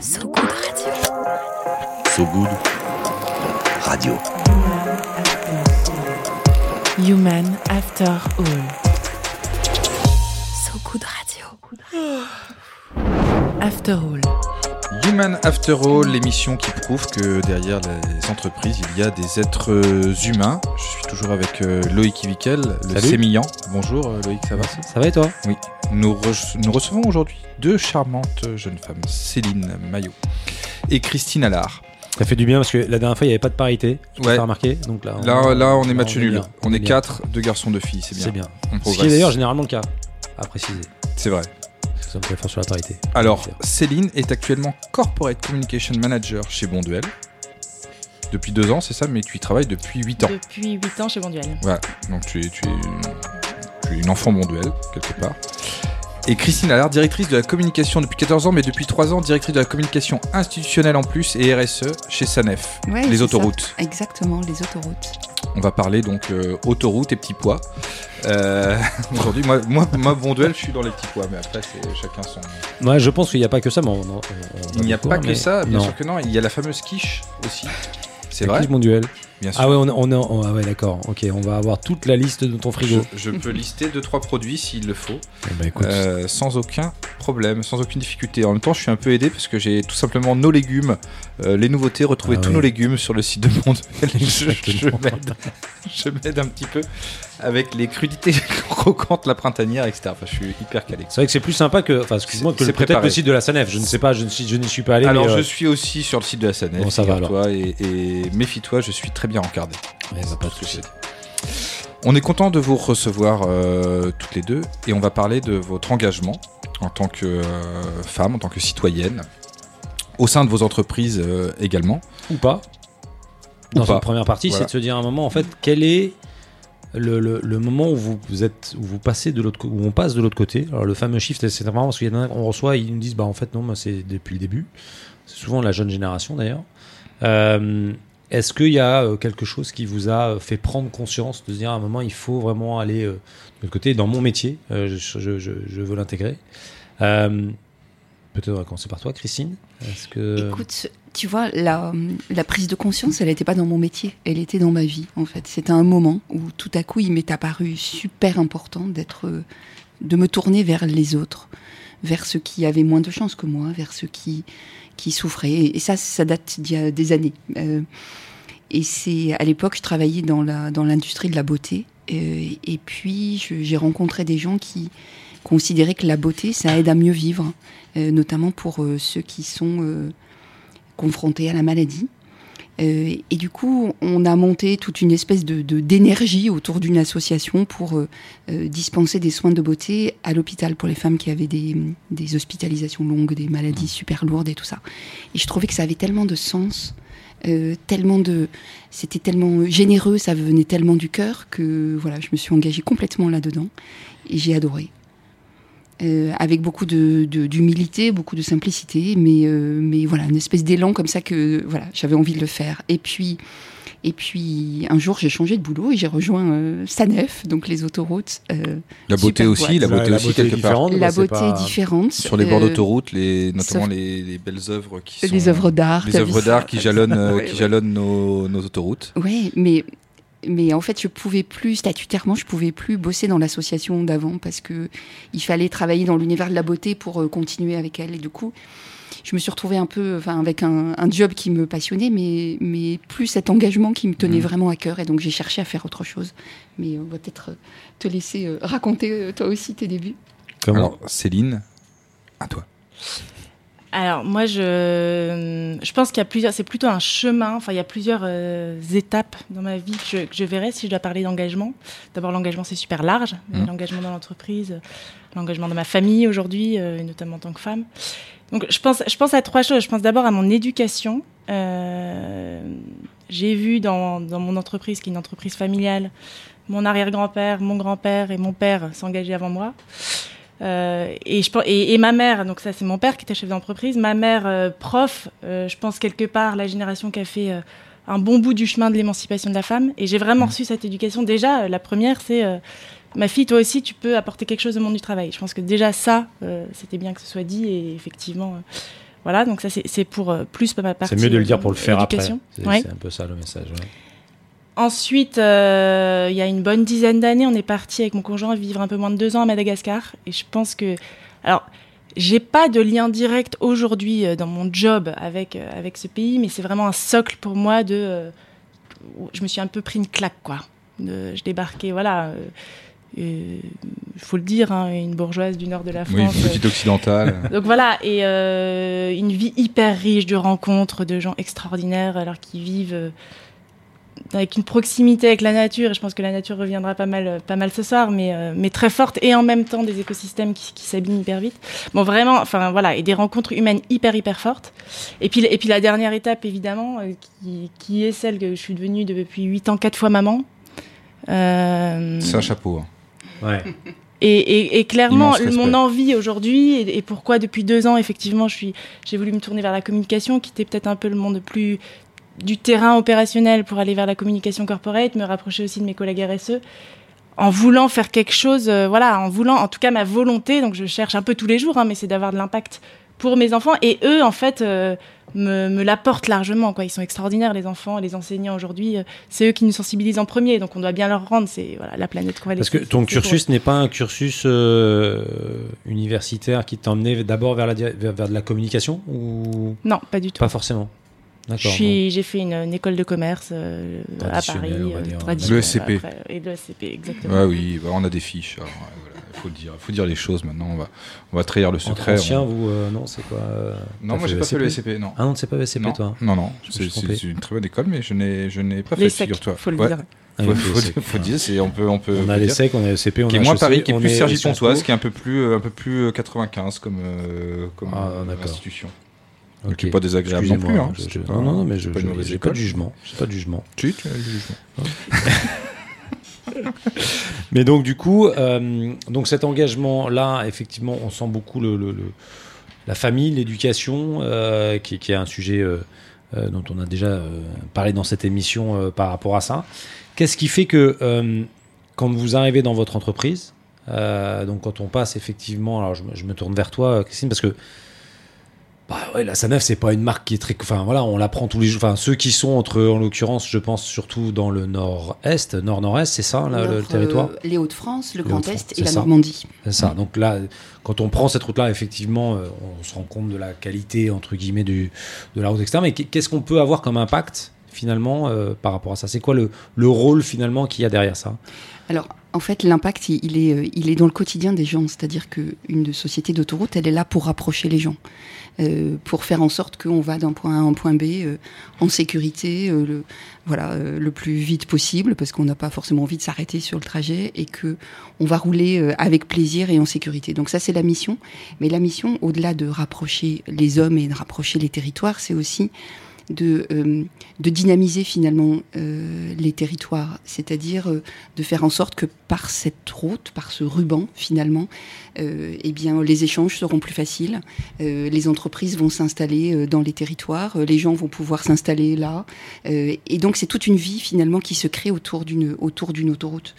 So Good Radio. So Good Radio. Human After All. So Good Radio. After All. Human After All, l'émission qui prouve que derrière les entreprises, il y a des êtres euh, humains. Je suis toujours avec euh, Loïc Ivikel, le Salut. sémillant. Bonjour euh, Loïc, ça va? Ça va et toi? Oui. Nous, re- nous recevons aujourd'hui deux charmantes jeunes femmes, Céline Maillot et Christine Allard. Ça fait du bien parce que la dernière fois il n'y avait pas de parité. Tu Ouais. as remarqué Donc là, Là, là, on est match nul. On est quatre, deux garçons, deux filles, c'est bien. C'est bien. On Ce qui est d'ailleurs généralement le cas, à préciser. C'est vrai. Parce que Ça me fait fort sur la parité. Alors, Céline est actuellement Corporate Communication Manager chez Bonduel. Depuis deux ans, c'est ça, mais tu y travailles depuis huit ans. Depuis 8 ans chez Bonduel. Voilà, donc tu es, tu es, tu es une enfant monduelle, quelque part. Et Christine Allard, directrice de la communication depuis 14 ans, mais depuis 3 ans, directrice de la communication institutionnelle en plus et RSE chez Sanef, Ouais, les autoroutes. ça. Exactement, les autoroutes. On va parler donc euh, autoroute et petits pois. Euh, Aujourd'hui, moi, moi, moi, Bonduel, je suis dans les petits pois, mais après, c'est chacun son. Ouais, je pense qu'il n'y a pas que ça, mais on, on- on- Il n'y a pas que mais- ça, bien non. sûr que non. Il y a la fameuse quiche aussi. C'est La vrai, quiche, mon duel. Bien sûr. Ah ouais, on, on est en- on- ah ouais, d'accord. Ok, on va avoir toute la liste de ton frigo. je peux lister deux trois produits s'il le faut. Eh ben, écoute, Euh, sans aucun problème, sans aucune difficulté. En même temps, je suis un peu aidé parce que j'ai tout simplement nos légumes, euh, les nouveautés, retrouver Ah tous ouais. nos légumes sur le site de Monde. je m'aide un petit peu avec les crudités croquantes, la printanière, etc. Enfin, je suis hyper calé. c'est vrai que c'est plus sympa que, enfin, excuse-moi, que peut-être le site de la Sanef. Je ne sais pas, je je n'y suis pas allé. Alors, mais, je euh, suis aussi sur le site de la SANEF. Bon, ça va, figure-toi, et, et méfie-toi, je suis très bien encardé. ouais, bah, pas de souci. On est content de vous recevoir euh, toutes les deux et on va parler de votre engagement en tant que euh, femme, en tant que citoyenne, au sein de vos entreprises également. Ou pas. Ou Dans pas. cette première partie, Voilà. c'est de se dire à un moment, en fait, quel est le, moment où vous, vous passez de l'autre, où on passe de l'autre côté. Alors le fameux shift, c'est vraiment parce qu'il y en a, on reçoit, ils nous disent, bah en fait non, c'est depuis le début. C'est souvent la jeune génération d'ailleurs. Euh, Est-ce qu'il y a euh, quelque chose qui vous a euh, fait prendre conscience de se dire à un moment, il faut vraiment aller de l'autre côté dans mon métier, je, veux l'intégrer. Peut-être commencer par toi, Christine. Écoute, tu vois, la, prise de conscience, elle n'était pas dans mon métier, elle était dans ma vie, en fait. C'était un moment où tout à coup, il m'est apparu super important d'être, de me tourner vers les autres, vers ceux qui avaient moins de chance que moi, vers ceux qui, qui souffraient. Et ça, ça date d'il y a des années. Euh, et c'est à l'époque, je travaillais dans la dans l'industrie de la beauté. Euh, et puis, j'ai rencontré des gens qui considéraient que la beauté, ça aide à mieux vivre, euh, notamment pour ceux qui sont confrontés à la maladie. Euh, et du coup, on a monté toute une espèce de de- d'énergie autour d'une association pour euh, euh, dispenser des soins de beauté à l'hôpital pour les femmes qui avaient des, des hospitalisations longues, des maladies super lourdes et tout ça. Et je trouvais que ça avait tellement de sens, euh, tellement de, c'était tellement généreux, ça venait tellement du cœur que voilà, je me suis engagée complètement là-dedans et j'ai adoré. Euh, avec beaucoup de de- d'humilité, beaucoup de simplicité, mais euh, mais voilà, une espèce d'élan comme ça que voilà, j'avais envie de le faire. Et puis et puis un jour j'ai changé de boulot et j'ai rejoint euh, Sanef, donc les autoroutes. euh, La beauté aussi, la beauté La aussi beauté quelque part. différente, la beauté pas- est différente. Sur les bords euh, d'autoroute, les, notamment les, les belles œuvres qui sont les œuvres d'art. les œuvres d'art qui jalonnent, euh, Ouais, qui ouais. jalonnent nos, nos autoroutes. Ouais, mais mais en fait, je pouvais plus statutairement, je pouvais plus bosser dans l'association d'avant parce que il fallait travailler dans l'univers de la beauté pour euh, continuer avec elle. Et du coup, je me suis retrouvée un peu, enfin, avec un, un job qui me passionnait, mais mais plus cet engagement qui me tenait Mhm. vraiment à cœur. Et donc, j'ai cherché à faire autre chose. Mais on va peut-être euh, te laisser euh, raconter euh, toi aussi tes débuts. Comment Alors, Céline, à toi. Alors moi je, je pense qu'il y a plusieurs, c'est plutôt un chemin, enfin il y a plusieurs euh, étapes dans ma vie que je, que je verrai si je dois parler d'engagement. D'abord l'engagement c'est super large, Mhm. l'engagement dans l'entreprise, l'engagement dans ma famille aujourd'hui, euh, notamment en tant que femme. Donc je pense, je pense à trois choses. Je pense d'abord à mon éducation. Euh, J'ai vu dans, dans mon entreprise, qui est une entreprise familiale, mon arrière-grand-père, mon grand-père et mon père s'engager avant moi. Euh, et, je, et, et ma mère, donc ça c'est mon père qui était chef d'entreprise, ma mère euh, prof, euh, je pense quelque part la génération qui a fait un bon bout du chemin de l'émancipation de la femme. Et j'ai vraiment reçu cette éducation. Déjà, la première, c'est ma fille, toi aussi, tu peux apporter quelque chose au monde du travail. Je pense que déjà ça, c'était bien que ce soit dit. Et effectivement, Voilà, donc ça c'est pour plus ma partie. C'est mieux de le dire pour le faire après. C'est Ouais. un peu ça le message. ouais. Ensuite, euh, il y a une bonne dizaine d'années, on est parti avec mon conjoint vivre un peu moins de deux ans à Madagascar. Et je pense que, alors, j'ai pas de lien direct aujourd'hui euh, dans mon job avec euh, avec ce pays, mais c'est vraiment un socle pour moi de. euh, je me suis un peu pris une claque, quoi. De- je débarquais, voilà. euh, Il faut le dire, hein, une bourgeoise du nord de la Oui, France. euh, petite occidentale. donc voilà, et une vie hyper riche de rencontres, de gens extraordinaires, alors qu'ils vivent avec une proximité avec la nature. Et je pense que la nature reviendra pas mal, pas mal ce soir, mais, euh, mais très forte, et en même temps des écosystèmes qui, qui s'abîment hyper vite. Bon, vraiment, enfin voilà, et des rencontres humaines hyper, hyper fortes. Et puis, et puis la dernière étape, évidemment, euh, qui, qui est celle que je suis devenue depuis 8 ans, 4 fois maman. Euh, C'est un chapeau. hein. Ouais. et, et- et clairement, mon envie aujourd'hui, et, et pourquoi depuis deux ans, effectivement, je suis, j'ai voulu me tourner vers la communication, quitter peut-être un peu le monde plus du terrain opérationnel pour aller vers la communication corporate, me rapprocher aussi de mes collègues RSE, en voulant faire quelque chose, euh, voilà, en voulant, en tout cas ma volonté, donc je cherche un peu tous les jours, hein, mais c'est d'avoir de l'impact pour mes enfants, et eux, en fait, euh, me, me l'apportent largement, quoi. Ils sont extraordinaires, les enfants, les enseignants aujourd'hui, euh, c'est eux qui nous sensibilisent en premier, donc on doit bien leur rendre, c'est voilà, la planète qu'on va Parce que ton cursus n'est pas un cursus euh, universitaire qui t'a emmené d'abord vers, la vers, vers de la communication ou Non, pas du tout. pas forcément J'ai fait une, une école de commerce euh, à Paris. euh, traditionnelle, Le SCP. après, et le SCP, exactement. Ouais, oui, bah, on a des fiches. alors, ouais, voilà, il faut dire. Il faut dire les choses maintenant. On va, on va trahir le secret. ancien, on- vous, euh, non, c'est quoi euh, Non, moi j'ai pas fait le SCP. Non. Ah non, c'est pas le SCP, non. toi non, non, c'est une très bonne école, mais je n'ai, je n'ai pas Les fait, figure-toi. faut le Ouais. dire. Ah, Faut, faut- dire, c'est, on peut, on peut. On a les secs, on a le CP, on qui a est moins HEC, Paris, qui est plus Sergi Pontoise, Po. qui est un peu plus, euh, un peu plus euh, 95 comme, euh, comme Ah, euh, institution. Ok. Qui est pas désagréable non plus. Hein, je- c'est je- pas- non, non, non, mais je c'est pas de jugement. Pas de jugement. Si, tu as du jugement. Mais donc du coup, euh, donc cet engagement-là, effectivement, on sent beaucoup le, le- le- la famille, l'éducation, euh, qui, qui est un sujet euh, dont on a déjà parlé dans cette émission par rapport à ça. Qu'est-ce qui fait que quand vous arrivez dans votre entreprise, donc quand on passe effectivement, alors je, je me tourne vers toi, Christine, parce que bah ouais, la Sanef, c'est pas une marque qui est très. Enfin voilà, on la prend tous les jours. Enfin, ceux qui sont entre, en l'occurrence, je pense surtout dans le nord-est, nord-nord-est, c'est ça, là, le Nord, territoire? euh, les Hauts-de-France, le Les Grand Est et la ça. Normandie. C'est ça. Donc là, quand on prend cette route-là, effectivement, euh, on se rend compte de la qualité, entre guillemets, du, de la route externe. Mais qu'est-ce qu'on peut avoir comme impact, finalement, euh, par rapport à ça? C'est quoi le, le rôle, finalement, qu'il y a derrière ça? Alors, en fait, l'impact, il, est, euh, il est dans le quotidien des gens. C'est-à-dire qu'une société d'autoroute, elle est là pour rapprocher les gens. Euh, pour faire en sorte qu'on va d'un point A à un point B euh, en sécurité, euh, le, voilà, euh, le plus vite possible, parce qu'on n'a pas forcément envie de s'arrêter sur le trajet et que on va rouler euh, avec plaisir et en sécurité. Donc ça, c'est la mission. Mais la mission, au-delà de rapprocher les hommes et de rapprocher les territoires, c'est aussi de, euh, de dynamiser finalement euh, les territoires, c'est-à-dire euh, de faire en sorte que par cette route, par ce ruban finalement, euh, eh bien les échanges seront plus faciles, euh, les entreprises vont s'installer euh, dans les territoires, les gens vont pouvoir s'installer là, et donc c'est toute une vie finalement qui se crée autour d'une autour d'une autoroute.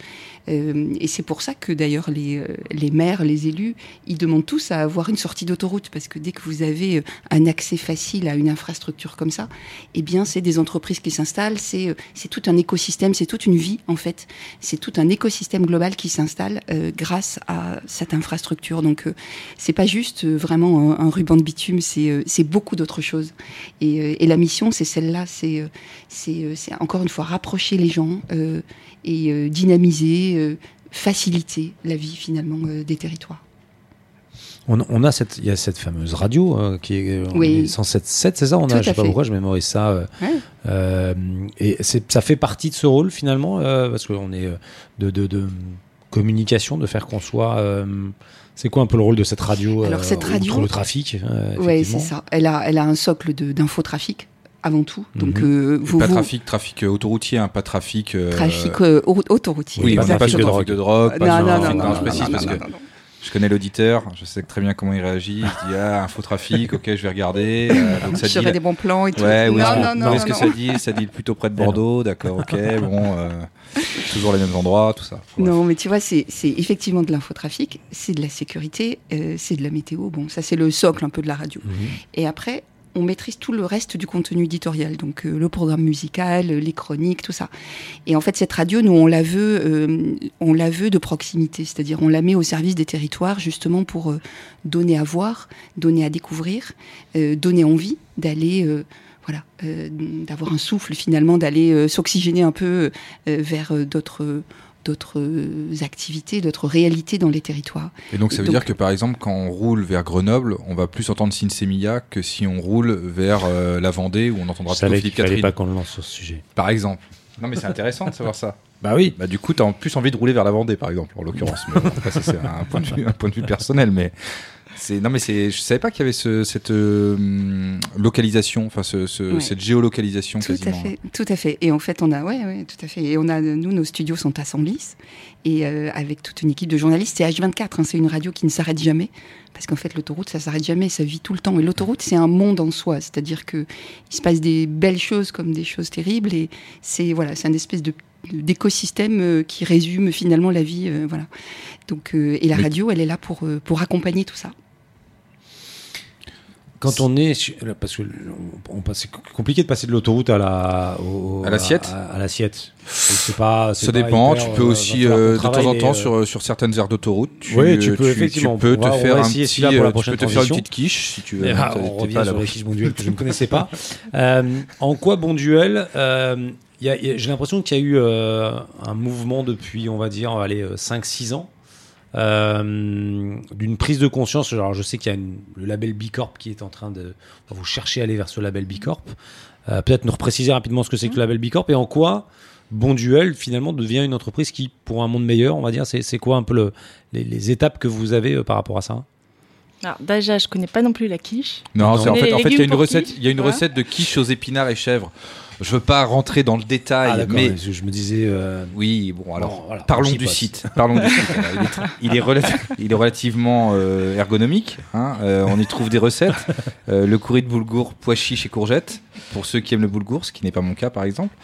Euh, et c'est pour ça que d'ailleurs les, euh, les maires, les élus, ils demandent tous à avoir une sortie d'autoroute. Parce que dès que vous avez euh, un accès facile à une infrastructure comme ça, eh bien c'est des entreprises qui s'installent, c'est c'est tout un écosystème, c'est toute une vie en fait, c'est tout un écosystème global qui s'installe euh, grâce à cette infrastructure. Donc euh, c'est pas juste vraiment un, ruban de bitume, c'est c'est beaucoup d'autres choses. Et, et la mission c'est celle-là, c'est c'est c'est encore une fois rapprocher les gens et euh, dynamiser, euh, faciliter la vie finalement euh, des territoires. on, on a cette, il y a cette fameuse radio euh, qui est, Oui. est 107.7, c'est ça On Tout a, je sais pas fait. pourquoi, je mémorise ça. euh, Ouais. euh, et ça fait partie de ce rôle finalement, parce qu'on est de, de, de communication, de faire qu'on soit. c'est quoi un peu le rôle de cette radio Alors, cette radio- le trafic Oui, c'est ça. Elle a, elle a un socle de- d'infotrafic avant tout. Donc, Mhm. euh, vous, Pas vous- trafic, trafic euh, autoroutier, hein, pas trafic. euh, trafic euh, au- autoroutier. Oui, pas pas trafic trafic de drogue. drogue, de drogue, pas non, non, un non, trafic. non, Non, non, je précise parce que je connais l'auditeur, je sais très bien comment il réagit. Il dit ah infotrafic, ok, je vais regarder. euh, donc ça dit. Des bons plans et tout. Ouais, non, est-ce non, non, est-ce que ça dit Ça dit plutôt près de Bordeaux, d'accord, ok, bon. euh, Toujours les mêmes endroits, tout ça. Non, mais tu vois, c'est effectivement de l'infotrafic, c'est de la sécurité, euh, c'est de la météo. Bon, ça, c'est le socle un peu de la radio. Mhm. Et après, on maîtrise tout le reste du contenu éditorial, donc euh, le programme musical, les chroniques, tout ça. Et en fait, cette radio, nous, on la veut, euh, on la veut de proximité, c'est-à-dire on la met au service des territoires justement pour euh, donner à voir, donner à découvrir, donner envie d'aller. voilà, d'avoir un souffle finalement, d'aller s'oxygéner un peu vers d'autres d'autres euh, activités, d'autres réalités dans les territoires. Et donc ça veut Donc- dire que par exemple quand on roule vers Grenoble, on va plus entendre Sinsemilia que si on roule vers euh, la Vendée où on entendra Je plutôt Philippe Catherine. pas qu'on le lance sur ce sujet. Par exemple. Non mais c'est intéressant de savoir ça. Bah oui. Bah du coup t'as en plus envie de rouler vers la Vendée par exemple en l'occurrence. Bon, c'est un point de vue, un point de vue personnel mais c'est non mais c'est je savais pas qu'il y avait ce, cette euh, localisation enfin ce, ce- Ouais. cette géolocalisation Tout quasiment. à fait, tout à fait. Et en fait, on a, ouais, ouais, tout à fait. Et on a, nous, nos studios sont à Senlis, et euh, avec toute une équipe de journalistes. C'est H24, hein, c'est une radio qui ne s'arrête jamais, parce qu'en fait, l'autoroute, ça s'arrête jamais, ça vit tout le temps. Et l'autoroute, c'est un monde en soi, c'est-à-dire que il se passe des belles choses comme des choses terribles, et c'est voilà, c'est un espèce de d'écosystème euh, qui résume finalement la vie, euh, voilà. Donc, euh, et la radio, elle est là pour pour accompagner tout ça. Quand on est parce que c'est compliqué de passer de l'autoroute à la au- À l'assiette à, à l'assiette. C'est pas. Ça pas dépend, hyper, tu peux euh, aussi va euh, qu'on de temps en temps euh, sur, sur certaines aires d'autoroute, tu, Oui, tu peux, tu, effectivement. peux On va- te on faire va un petit, euh, tu te faire une petite quiche si tu veux. Ah, T'es- on revient pas sur les fiches que je ne connaissais pas. Euh, en quoi bon duel euh, il y a- il y a- J'ai l'impression qu'il y a eu euh, un mouvement depuis, on va dire, allez, 5-6 ans. Euh, d'une prise de conscience. Alors, je sais qu'il y a une- le label Bicorp qui est en train de. enfin, vous cherchez à aller vers ce label Bicorp. Euh, Peut-être nous repréciser rapidement ce que c'est que le label Bicorp et en quoi Bon Duel finalement devient une entreprise qui, pour un monde meilleur, on va dire, c'est c'est quoi un peu le- les, les étapes que vous avez euh, par rapport à ça Alors, déjà, je connais pas non plus la quiche. Non, c'est en fait, en fait, il y a une recette, il y a une voilà. recette de quiche aux épinards et chèvres. Je veux pas rentrer dans le détail, Ah, mais je me disais. euh, oui, bon alors. bon, voilà, on Parlons du site. Parlons du site. Alors, il, est, il est relati- il est relativement euh, ergonomique. hein. Euh, on y trouve des recettes. Euh, le curry de boulgour, pois chiches et courgettes, pour ceux qui aiment le boulgour, ce qui n'est pas mon cas par exemple.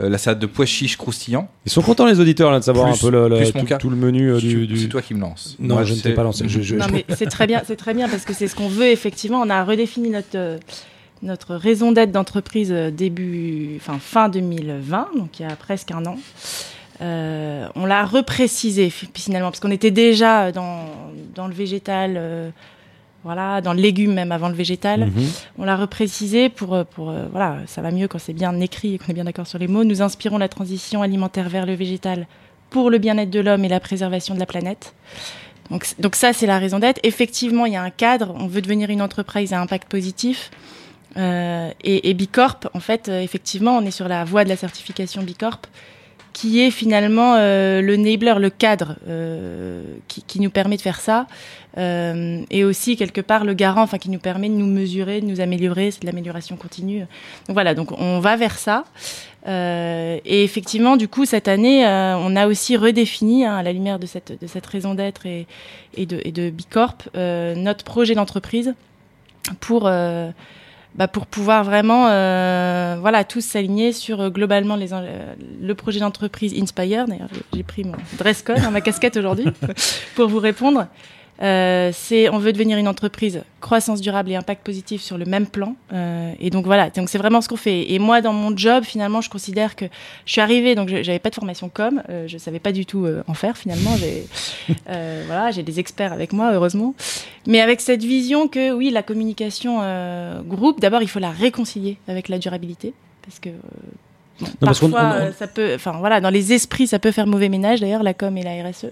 Euh, la salade de pois chiches croustillant. Ils sont contents les auditeurs là, de savoir Plus- un peu le, le- tout, le menu euh, du. du- C'est toi qui me lances. Non, Moi, je ne t'ai pas lancé. Je, je- Non, mais c'est très bien, c'est très bien parce que c'est ce qu'on veut effectivement. On a redéfini notre euh, notre raison d'être d'entreprise euh, début, enfin fin 2020, donc il y a presque un an. Euh, on l'a reprécisé fi- finalement parce qu'on était déjà dans dans le végétal. euh, voilà, dans le légume même avant le végétal. Mhm. On l'a reprécisé pour, pour euh, voilà, ça va mieux quand c'est bien écrit et qu'on est bien d'accord sur les mots. Nous inspirons la transition alimentaire vers le végétal pour le bien-être de l'homme et la préservation de la planète. Donc ça, c'est la raison d'être. Effectivement, il y a un cadre. On veut devenir une entreprise à impact positif. Euh, et, Bicorp, en fait, euh, effectivement, on est sur la voie de la certification Bicorp, qui est finalement euh, le enabler, le cadre euh, qui, nous permet de faire ça, et aussi quelque part le garant, enfin qui nous permet de nous mesurer, de nous améliorer, c'est de l'amélioration continue. Donc voilà, donc on va vers ça. Et effectivement, du coup, cette année, on a aussi redéfini, hein, à la lumière de cette, raison d'être et, de, Bicorp, notre projet d'entreprise pour, bah, pour pouvoir vraiment euh, voilà, tous s'aligner sur euh, globalement les, euh, le projet d'entreprise Inspire. D'ailleurs, j'ai- j'ai pris mon dress code, hein, ma casquette aujourd'hui, pour vous répondre. Euh, c'est on veut devenir une entreprise croissance durable et impact positif sur le même plan. Euh, et donc voilà donc c'est vraiment ce qu'on fait. Et moi dans mon job finalement je considère que je suis arrivée donc j'avais pas de formation com euh, je savais pas du tout euh, en faire finalement. J'ai euh, voilà j'ai des experts avec moi heureusement. Mais avec cette vision que oui la communication euh, groupe d'abord il faut la réconcilier avec la durabilité parce que euh, bon, Non, parce qu'on- parfois on- on- ça peut enfin voilà dans les esprits ça peut faire mauvais ménage d'ailleurs la com et la RSE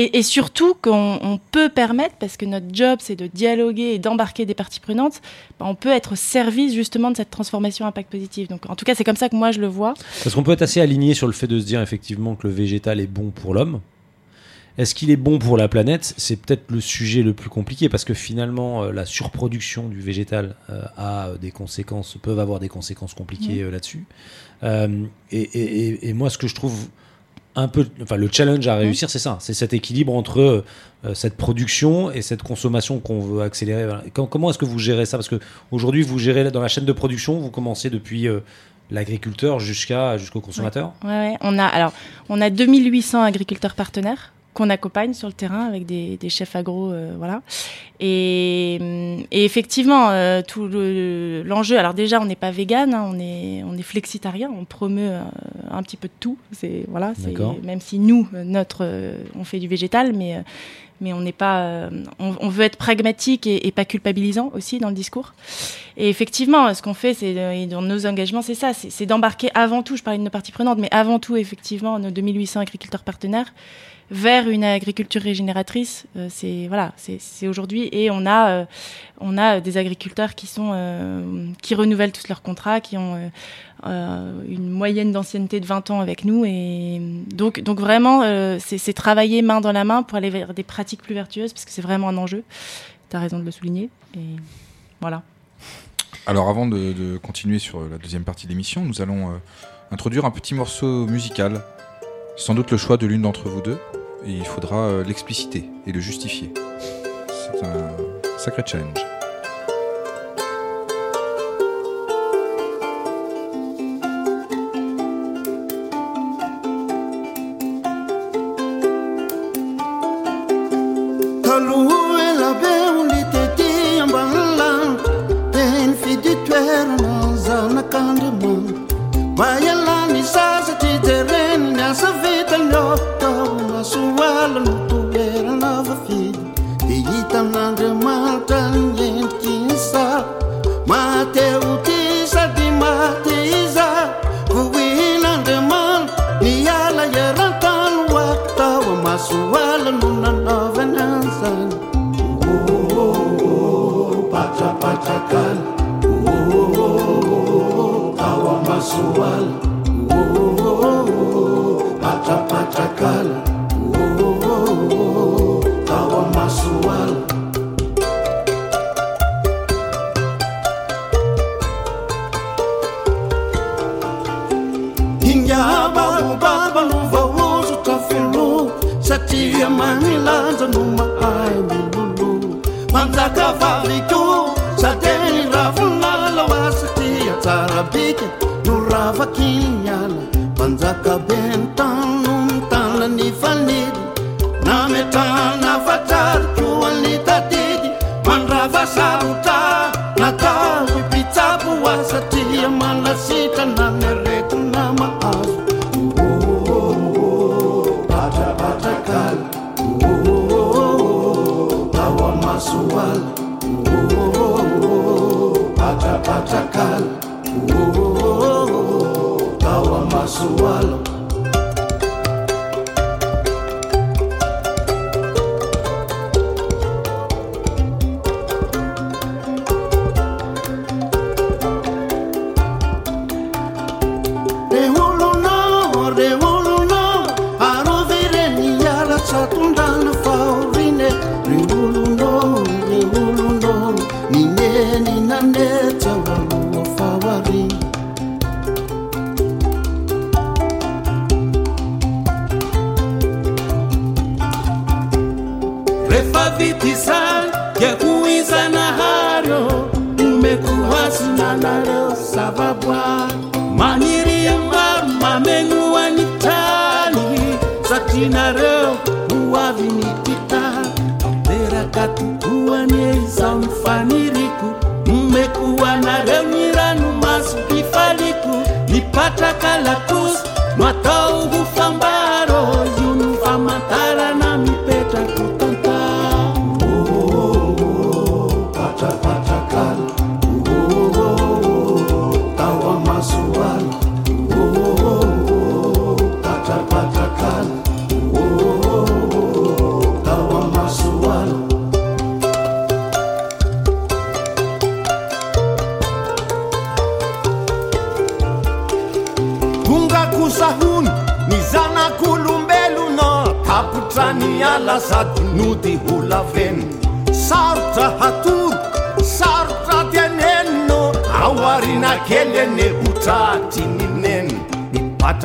et, et surtout qu'on on peut permettre, parce que notre job c'est de dialoguer et d'embarquer des parties prenantes, bah, on peut être au service justement de cette transformation impact positif. Donc en tout cas c'est comme ça que moi je le vois. Parce qu'on peut être assez aligné sur le fait de se dire effectivement que le végétal est bon pour l'homme. Est-ce qu'il est bon pour la planète? C'est peut-être le sujet le plus compliqué parce que finalement euh, la surproduction du végétal euh, a des conséquences, peuvent avoir des conséquences compliquées euh, là-dessus. Euh, et- et- et moi, ce que je trouve un peu, enfin le challenge à réussir, c'est ça, c'est cet équilibre entre euh, cette production et cette consommation qu'on veut accélérer. Voilà. Comment est-ce que vous gérez ça? Parce que aujourd'hui, vous gérez dans la chaîne de production, vous commencez depuis euh, l'agriculteur jusqu'à jusqu'au consommateur. Ouais, ouais. On a alors on a 2800 agriculteurs partenaires qu'on accompagne sur le terrain avec des, des chefs agro, euh, voilà. Et, et effectivement, euh, tout le- l'enjeu. alors déjà, on n'est pas vegan, hein, on est on est flexitarien, on promeut euh, un petit peu de tout. C'est voilà, même si nous notre on fait du végétal, mais mais on n'est pas, on, on veut être pragmatique et, et pas culpabilisant aussi dans le discours. Et effectivement, ce qu'on fait, c'est dans nos engagements, c'est ça, c'est c'est d'embarquer avant tout. Je parlais de nos parties prenantes, mais avant tout, effectivement, nos 2800 agriculteurs partenaires vers une agriculture régénératrice. Euh, c'est voilà, c'est aujourd'hui et on a euh, on a des agriculteurs qui sont euh, qui renouvellent tous leurs contrats, qui ont une moyenne d'ancienneté de 20 ans avec nous et donc donc vraiment c'est travailler main dans la main pour aller vers des pratiques plus vertueuses parce que c'est vraiment un enjeu. Tu as raison de le souligner et voilà. Alors avant de, continuer sur la deuxième partie de l'émission, nous allons introduire un petit morceau musical, sans doute le choix de l'une d'entre vous deux, il faudra euh, l'expliciter et le justifier. C'est un sacré challenge. I've been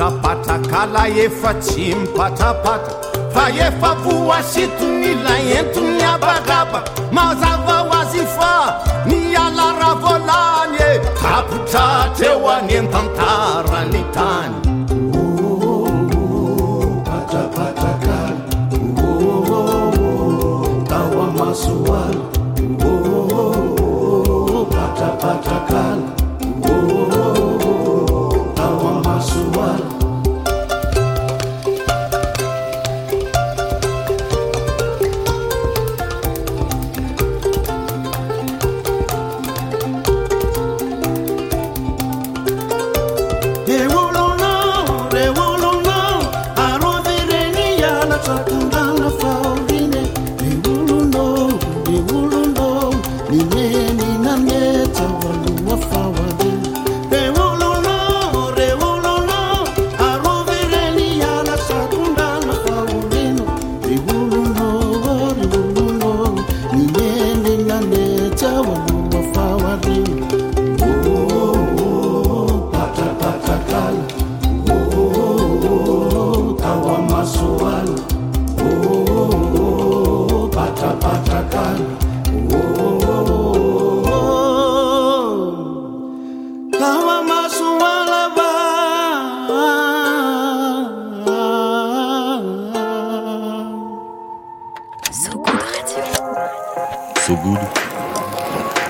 patrapatrakala efa tsy mipatrapatra fa efa voasiton'ilay entony abaraba mazava ho azy fa ny ala ravolany e tapotratra eo any an-tantarany tany patrapatrakala tao amasoala patrapatrakala tao amasoala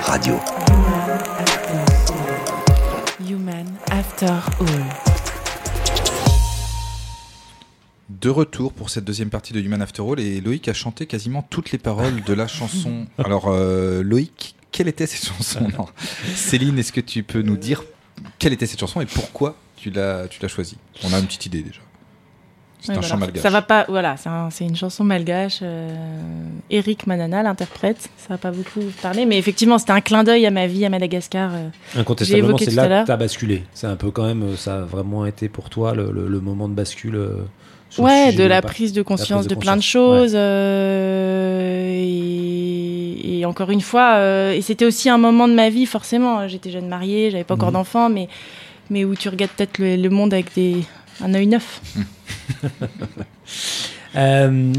Radio. Human After All. De retour pour cette deuxième partie de Human After All et Loïc a chanté quasiment toutes les paroles de la chanson. Alors euh, Loïc, quelle était cette chanson? Non. Céline, est-ce que tu peux nous dire quelle était cette chanson et pourquoi tu l'as tu l'as choisie? On a une petite idée déjà. C'est Ouais, un voilà. chant malgache. Ça va pas, voilà, c'est un- c'est une chanson malgache. euh, Eric Manana l'interprète. Ça va pas beaucoup parler, mais effectivement, c'était un clin d'œil à ma vie à Madagascar. euh. Incontestablement, c'est là que tu as basculé. C'est un peu quand même, euh, ça a vraiment été pour toi le, le- le moment de bascule. euh, sur Ouais, de la prise de conscience de plein de choses. euh, et, et encore une fois, euh, et c'était aussi un moment de ma vie, forcément. J'étais jeune mariée, j'avais pas encore Mhm. d'enfant, mais, mais où tu regardes peut-être le, le monde avec des, un œil neuf. Euh,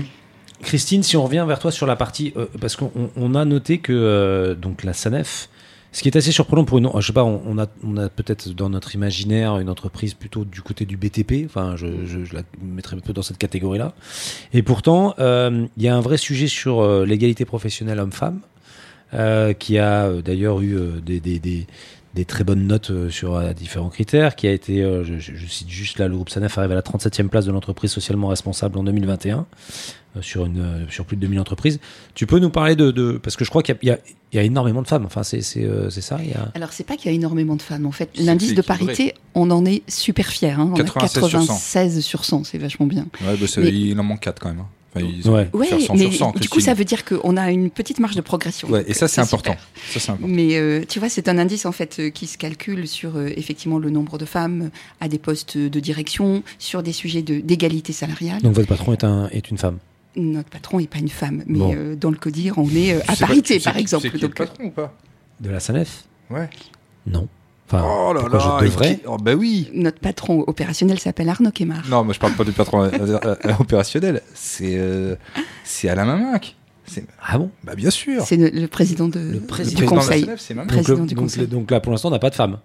Christine, si on revient vers toi sur la partie, euh, parce qu'on on- on a noté que euh, donc la Sanef, ce qui est assez surprenant pour une, je sais pas, on, a, peut-être dans notre imaginaire une entreprise plutôt du côté du BTP, enfin je, la mettrais un peu dans cette catégorie-là, et pourtant il y a un vrai sujet sur l'égalité professionnelle homme-femme, qui a d'ailleurs eu des, des très bonnes notes euh, sur euh, différents critères, qui a été, euh, je, cite juste là, le groupe Sanef arrive à la 37e place de l'entreprise socialement responsable en 2021, euh, sur, une, euh, sur plus de 2000 entreprises. Tu peux nous parler de... de parce que je crois qu'il y, a- il y a- a énormément de femmes, enfin c'est c'est, euh, c'est ça il y a... Alors, c'est pas qu'il y a énormément de femmes. En fait, l'indice de parité, on en est super fiers. Hein. On a 96 sur 100. 96 sur 100, c'est vachement bien. Ouais, bah, Mais- il en manque 4 quand même. hein. Enfin, ils Ouais. Ouais, faire 100 mais sur 100, du coup, ça veut dire qu'on a une petite marge de progression. Ouais, et ça c'est important. c'est important. Mais euh, tu vois, c'est un indice en fait euh, qui se calcule sur euh, effectivement le nombre de femmes à des postes de direction, sur des sujets de- d'égalité salariale. Donc votre patron est, un, est une femme. Notre patron n'est pas une femme, mais Bon. euh, dans le CODIR, on est euh, à sais pas- parité, tu sais par exemple. sais qui est le patron ou pas? De la Sanef Ouais. Non. Enfin, Oh là pourquoi là, je devrais qui- Oh bah oui. notre patron opérationnel s'appelle Arnaud Kemar. Non, moi je parle pas du patron euh, euh, euh, opérationnel. C'est euh, c'est Alain Maminck. Ah bon? bah bien sûr. C'est le, le président, de, Le président du de conseil. Maminck. Pré- Président donc, le- du donc, conseil. le- donc là, pour l'instant, on n'a pas de femme.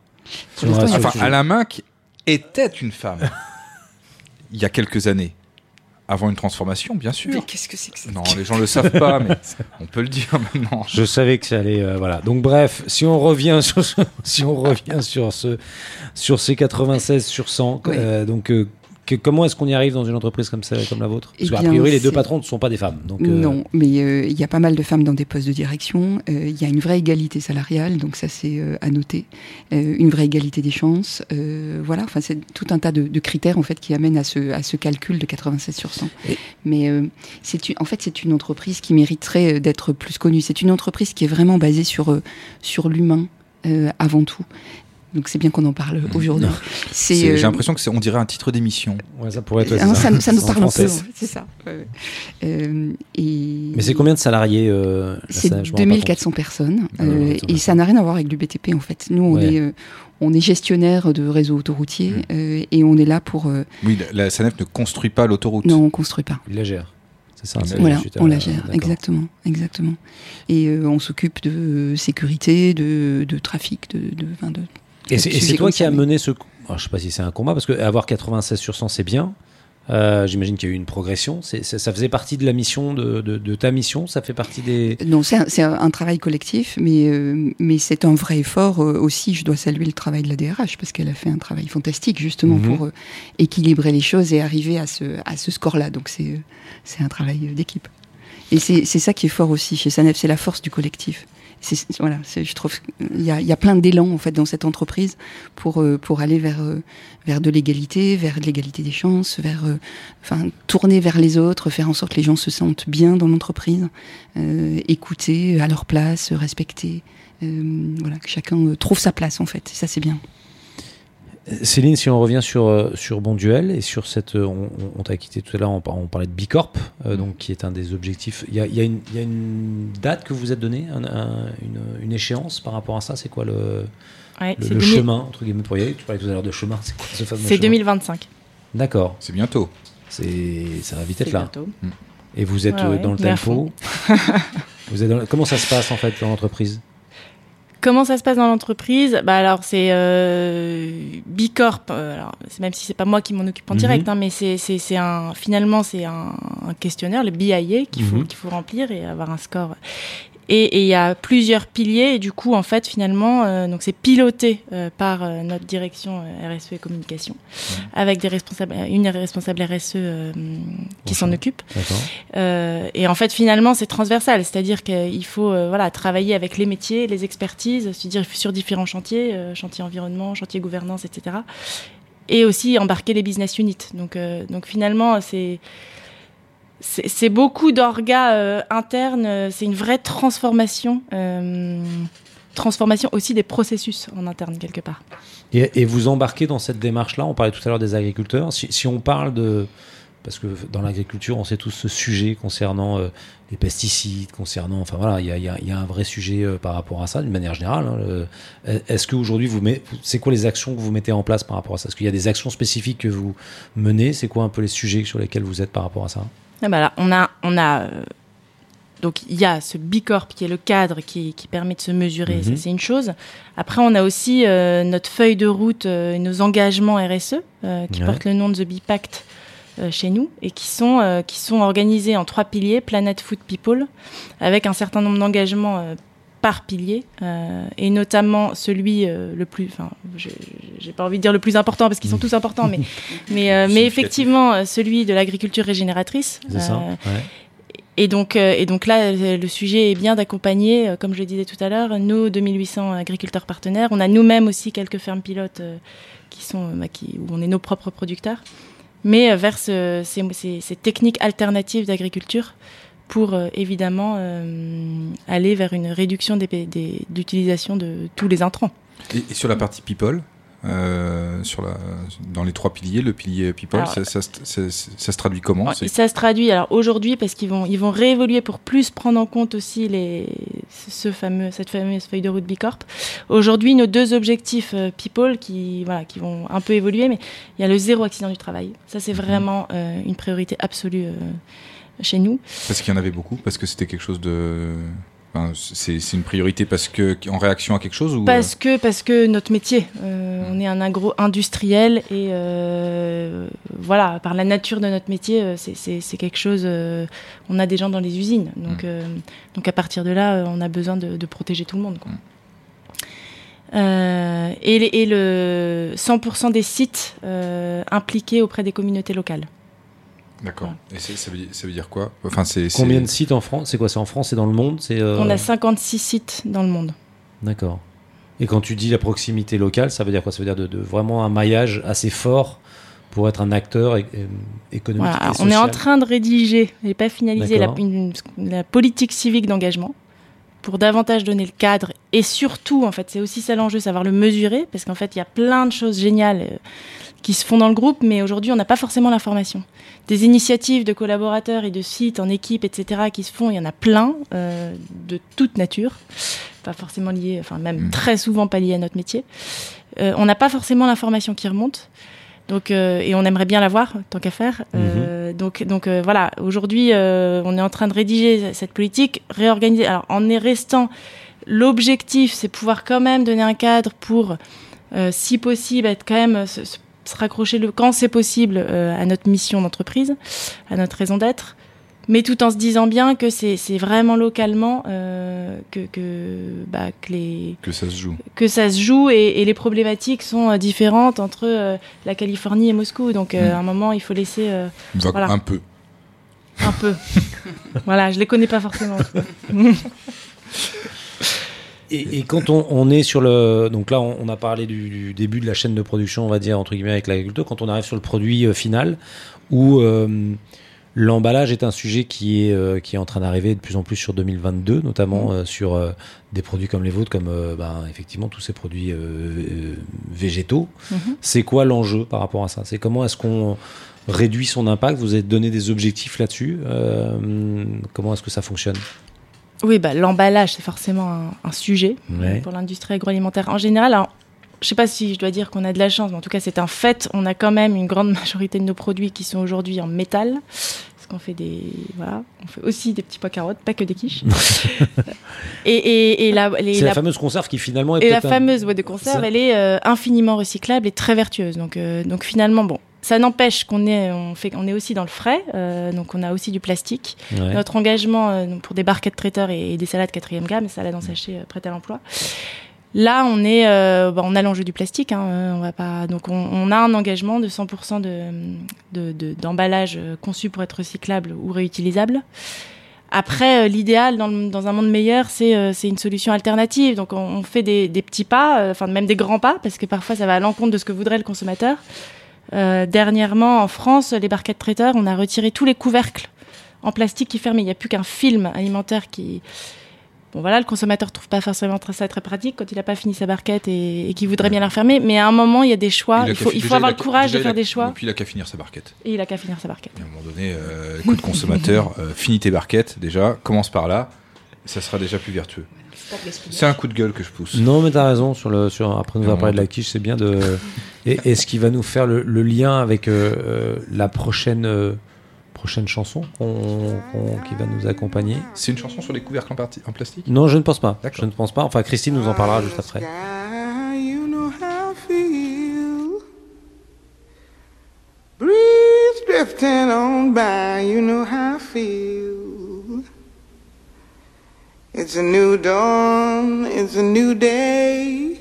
Enfin, Alain Minck était une femme il y a quelques années. Avant une transformation, bien sûr. Mais qu'est-ce que c'est que ça Non, les gens le savent pas, mais on peut le dire maintenant. Je savais que ça allait. euh, voilà. Donc bref, si on revient sur ce- si on revient sur ce sur ces 96 sur 100, Ouais. euh, donc euh, que- comment est-ce qu'on y arrive dans une entreprise comme ça, comme la vôtre Parce Eh bien, priori, les deux patrons ne sont pas des femmes. Donc euh, Non, mais euh, il y a pas mal de femmes dans des postes de direction. euh, Il y a une vraie égalité salariale, donc ça c'est à noter. Une vraie égalité des chances. voilà, enfin c'est tout un tas de, de critères en fait qui amènent à ce, à ce calcul de 96 sur 100. Et- Mais c'est une- en fait c'est une entreprise qui mériterait d'être plus connue. C'est une entreprise qui est vraiment basée sur sur l'humain euh, avant tout. Donc c'est bien qu'on en parle aujourd'hui. C'est C'est- euh, J'ai l'impression que c'est, on dirait un titre d'émission. ouais, ça pourrait être. ouais, c'est ça, ça nous parle un peu, c'est ça. Euh, et Mais c'est combien de salariés euh, C'est SNF, je me rends pas 2400 personnes. Ah, euh, 2400 et ça n'a rien à voir avec du BTP en fait. Nous, on, Ouais. est, euh, on est gestionnaire de réseau autoroutier Mm. euh, et on est là pour. euh, Oui, la, la SNF ne construit pas l'autoroute. non, on construit pas. Il la gère. C'est ça. Voilà, c'est Voilà, juste, on la gère, exactement, exactement. Et euh, on s'occupe de euh, sécurité, de, de trafic, de, de, enfin, de Et c'est toi qui as mené ce. alors, je sais pas si c'est un combat, parce que avoir 96 sur 100, c'est bien. Euh, J'imagine qu'il y a eu une progression. Ça faisait partie de la mission, de, de- de ta mission Ça fait partie des. Non, c'est un, travail collectif, mais, euh, mais c'est un vrai effort euh, aussi. Je dois saluer le travail de la DRH parce qu'elle a fait un travail fantastique justement Mhm. pour euh, équilibrer les choses et arriver à ce, à ce score-là. Donc c'est euh, c'est un travail euh, d'équipe. Et c'est ça qui est fort aussi chez Sanef, c'est la force du collectif. Voilà, je trouve qu'il y a, il y a plein d'élan en fait dans cette entreprise pour euh, pour aller vers euh, vers de l'égalité, vers de l'égalité des chances, vers euh, enfin tourner vers les autres, faire en sorte que les gens se sentent bien dans l'entreprise, euh, écouter à leur place, respecter, euh, voilà que chacun trouve sa place en fait. Ça c'est bien. Céline, si on revient sur, euh, sur Bonduel et sur cette. euh, On, t'a quitté tout à l'heure, on, par- on parlait de Bicorp, euh, donc, qui est un des objectifs. Il y a, y a une, il y a une date que vous êtes donnée, un- un- une, une échéance par rapport à ça? C'est quoi le, Ouais, le, c'est le 2000 chemin, entre guillemets, pour y aller? Tu parlais tout à l'heure de chemin, c'est quoi ce fameux C'est chemin? 2025. D'accord, C'est bientôt. c'est ça va vite C'est être là. bientôt. Et vous êtes Ouais, euh, ouais, dans le tempo? vous êtes dans le- Comment ça se passe en fait dans l'entreprise? Comment ça se passe dans l'entreprise? Bah alors c'est euh, Bicorp. euh, alors c'est- même si c'est pas moi qui m'en occupe en Mhm. direct, hein, mais c'est un finalement c'est un, un questionnaire, le BIA qu'il faut Mhm. qu'il faut remplir et avoir un score. Et il y a plusieurs piliers et du coup en fait finalement euh, donc c'est piloté euh, par euh, notre direction RSE et communication avec des responsables une responsable RSE qui s'en occupe. Et en fait, finalement, c'est transversal, c'est-à-dire qu'il faut voilà travailler avec les métiers, les expertises, se dire sur différents chantiers, chantier environnement, chantier gouvernance, etc. Et aussi embarquer les business units. Donc, donc finalement, c'est c'est beaucoup d'orgas euh, internes. euh, C'est une vraie transformation, euh, transformation aussi des processus en interne quelque part. Et, vous embarquez dans cette démarche-là, on parlait tout à l'heure des agriculteurs. Si, on parle de. Parce que dans l'agriculture, on sait tous ce sujet concernant les pesticides, concernant. Enfin voilà, il y a, un vrai sujet par rapport à ça, d'une manière générale. hein, Est-ce qu'aujourd'hui, c'est quoi les actions que vous mettez en place par rapport à ça? Est-ce qu'il y a des actions spécifiques que vous menez? C'est quoi un peu les sujets sur lesquels vous êtes par rapport à ça? Ah bah là, on a, on a euh, donc il y a ce bicorp qui est le cadre qui, qui permet de se mesurer, Mhm. ça c'est une chose. Après, on a aussi euh, notre feuille de route, euh, nos engagements RSE euh, qui Ouais. portent le nom de The Bipact euh, chez nous et qui sont euh, qui sont organisés en trois piliers Planet Food People, avec un certain nombre d'engagements. Par pilier, euh, et notamment celui euh, le plus, enfin, j'ai pas envie de dire le plus important parce qu'ils sont tous importants, mais mais, euh, mais effectivement celui de l'agriculture régénératrice. C'est ça Ouais. et donc, et donc là, le sujet est bien d'accompagner, comme je le disais tout à l'heure, nos 2800 agriculteurs partenaires. On a nous-mêmes aussi quelques fermes pilotes qui sont, bah, qui, où on est nos propres producteurs, mais vers ce- ces, ces- ces techniques alternatives d'agriculture pour euh, évidemment euh, aller vers une réduction des, des- d'utilisation de tous les intrants. Et, et sur la partie people, euh, sur la, dans les trois piliers, le pilier people, Alors, ça, ça, se- ça- ça se traduit comment Ça se traduit alors aujourd'hui parce qu'ils vont ils vont réévoluer pour plus prendre en compte aussi les ce fameux cette fameuse feuille de route Bicorp. Aujourd'hui, nos deux objectifs euh, people qui voilà qui vont un peu évoluer, mais il y a le zéro accident du travail. Ça c'est vraiment euh, une priorité absolue chez nous. Parce qu'il y en avait beaucoup, parce que c'était quelque chose de. enfin, c'est une priorité parce que en réaction à quelque chose ou Parce que parce que notre métier, euh, on est un agro industriel et euh, voilà par la nature de notre métier, euh, c'est- quelque chose. euh, on a des gens dans les usines, donc euh, donc à partir de là, on a besoin de, de protéger tout le monde. quoi. Euh, et, le 100% des sites impliqués auprès des communautés locales. D'accord. Et c'est- ça veut, dire, ça veut dire quoi? Enfin, c'est c'est- Combien de sites en France? C'est quoi C'est en France et dans le monde? C'est euh, On a 56 sites dans le monde. D'accord. Et quand tu dis la proximité locale, ça veut dire quoi? Ça veut dire de, de vraiment un maillage assez fort pour être un acteur économique Voilà, et alors, on est en train de rédiger, et pas finalisé, la, une- la politique civique d'engagement pour davantage donner le cadre et surtout, en fait, c'est aussi ça l'enjeu, savoir le mesurer, parce qu'en fait, il y a plein de choses géniales euh, qui se font dans le groupe, mais aujourd'hui, on n'a pas forcément l'information. Des initiatives de collaborateurs et de sites en équipe, etc., qui se font, il y en a plein, euh, de toute nature, pas forcément liées, enfin même Mm. très souvent pas liées à notre métier. Euh, on n'a pas forcément l'information qui remonte. Donc, euh, et on aimerait bien l'avoir, tant qu'à faire. Euh, donc, donc euh, voilà, aujourd'hui, on est en train de rédiger cette politique, réorganiser. Alors, en est restant l'objectif, c'est pouvoir quand même donner un cadre pour, si possible, être quand même se, se- se raccrocher le quand c'est possible euh, à notre mission d'entreprise, à notre raison d'être, mais tout en se disant bien que c'est vraiment localement euh, que que, bah, que les Que ça se joue. que ça se joue et, et les problématiques sont euh, différentes entre euh, la Californie et Moscou. Donc euh, Mm. à un moment, il faut laisser Voilà. Un peu. un peu. voilà, je les connais pas forcément. Et, et quand on, on est sur le. Donc là, on, on a parlé du, du début de la chaîne de production, on va dire, entre guillemets, avec l'agriculteur. Quand on arrive sur le produit euh, final, où euh, l'emballage est un sujet qui est, euh, qui est en train d'arriver de plus en plus sur 2022, notamment euh, sur des produits comme les vôtres, comme ben, effectivement tous ces produits végétaux. Mhm. C'est quoi l'enjeu par rapport à ça? C'est comment est-ce qu'on réduit son impact? Vous avez donné des objectifs là-dessus. Comment est-ce que ça fonctionne? Oui, bah, l'emballage, c'est forcément un, un sujet Ouais. pour l'industrie agroalimentaire en général. Alors, je sais pas si je dois dire qu'on a de la chance, mais en tout cas, c'est un fait. On a quand même une grande majorité de nos produits qui sont aujourd'hui en métal. Parce qu'on fait des. Voilà. On fait aussi des petits pois carottes, pas que des quiches. et, et, et la, les- C'est la, la- fameuse conserve qui finalement est et la un- fameuse boîte de conserve, Ça. elle est euh, infiniment recyclable et très vertueuse. Donc, euh, donc finalement, bon. Ça n'empêche qu'on est, on fait, on est aussi dans le frais, euh, donc on a aussi du plastique. Ouais. Notre engagement euh, pour des barquettes traiteurs et, et des salades quatrième gamme, salades en sachet euh, prêtes à l'emploi. Là, on est, euh, bah, on a l'enjeu du plastique. Hein, euh, on va pas, donc on, on a un engagement de 100% de de- de- d'emballage euh, conçu pour être recyclable ou réutilisable. Après, l'idéal dans, dans un monde meilleur, c'est euh, c'est une solution alternative. Donc, on, on fait des, des petits pas, euh, enfin même des grands pas, parce que parfois ça va à l'encontre de ce que voudrait le consommateur. Euh, dernièrement, en France, les barquettes traiteurs, on a retiré tous les couvercles en plastique qui ferment. Il n'y a plus qu'un film alimentaire qui. Bon, voilà, le consommateur trouve pas forcément très- ça très pratique quand il n'a pas fini sa barquette et, et qu'il voudrait bien la refermer. Mais à un moment, il y a des choix. Il faut, il avoir le courage déjà, de faire a- des choix. Et puis il a qu'à finir sa barquette. Et il a qu'à finir sa barquette. À un moment donné, euh, écoute consommateur, euh, finis tes barquettes déjà, commence par là, et ça sera déjà plus vertueux. C'est un coup de gueule que je pousse. Non, mais t'as raison. Sur le, sur, après nous avoir parlé de la quiche, c'est bien de. et, et ce qui va nous faire le, le lien avec euh, euh, la prochaine, euh, prochaine chanson qu'on- qu'on- qui va nous accompagner. C'est une chanson sur les couvercles en, parti- en plastique? Non, je ne pense pas. D'accord. Je ne pense pas. Enfin, Christine nous en parlera juste après. Sky, you know how I feel. Breeze drifting on by, you know how I feel. It's a new dawn, it's a new day.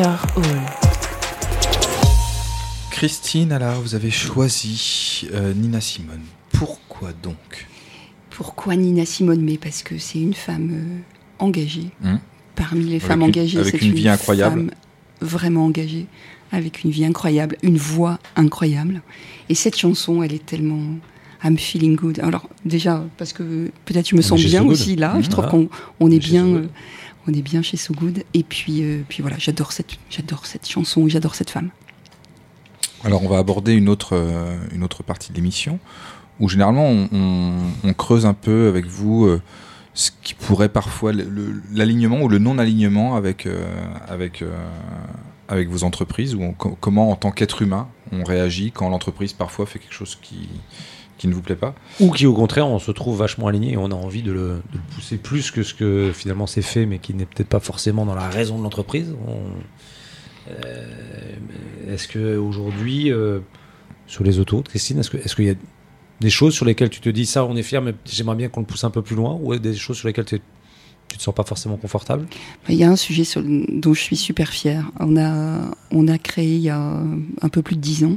After All. Christine, alors vous avez choisi euh, Nina Simone. Pourquoi donc? Pourquoi Nina Simone? Mais parce que c'est une femme euh, engagée. Hmm? Parmi les Avec femmes une- engagées, avec c'est une vie incroyable. femme vraiment engagée, avec une vie incroyable, une voix incroyable. Et cette chanson, elle est tellement I'm feeling good. Alors déjà parce que peut-être je me est sens bien aussi là. Je trouve Voilà. qu'on on On est bien, So Good. euh, on est bien chez So Good. Et puis euh, puis voilà, j'adore cette j'adore cette chanson j'adore cette femme. Alors on va aborder une autre, euh, une autre partie de l'émission où généralement on, creuse un peu avec vous euh, ce qui pourrait parfois l'alignement ou le non-alignement avec, avec, avec vos entreprises ou comment en tant qu'être humain on réagit quand l'entreprise parfois fait quelque chose qui, qui ne vous plaît pas. Ou qui au contraire on se trouve vachement aligné et on a envie de le, de le pousser plus que ce que finalement c'est fait mais qui n'est peut-être pas forcément dans la raison de l'entreprise. On- euh, est-ce que aujourd'hui euh, sur les autos, Christine, est-ce que est-ce qu'il y a des choses sur lesquelles tu te dis ça on est fier mais j'aimerais bien qu'on le pousse un peu plus loin ou des choses sur lesquelles tu tu te sens pas forcément confortable? Il y a un sujet sur- dont je suis super fière. On a, on a créé il y a un peu plus de dix ans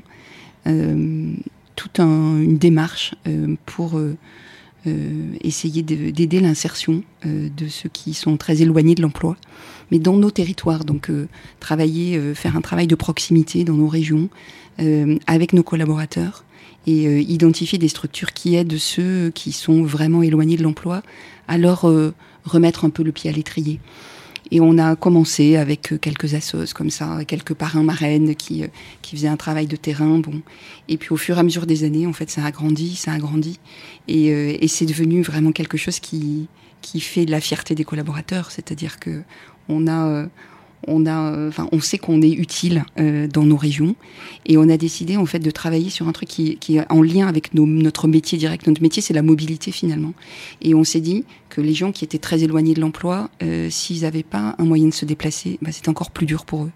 euh, toute un- une démarche euh, pour euh, euh, essayer de- d'aider l'insertion de ceux qui sont très éloignés de l'emploi, mais dans nos territoires. Donc travailler, faire un travail de proximité dans nos régions avec nos collaborateurs et identifier des structures qui aident ceux qui sont vraiment éloignés de l'emploi à leur euh, remettre un peu le pied à l'étrier. Et on a commencé avec euh, quelques assos comme ça, quelques parrains marraines qui, euh, qui faisaient un travail de terrain. Bon. Et puis au fur et à mesure des années, en fait, ça a grandi, ça a grandi. Et, euh, et c'est devenu vraiment quelque chose qui, qui fait de la fierté des collaborateurs. C'est-à-dire que on a, on a, euh, enfin, on sait qu'on est utile euh, dans nos régions, et on a décidé en fait de travailler sur un truc qui, qui est en lien avec nos- notre métier direct. Notre métier, c'est la mobilité finalement. Et on s'est dit que les gens qui étaient très éloignés de l'emploi, euh, s'ils n'avaient pas un moyen de se déplacer, bah, c'est encore plus dur pour eux.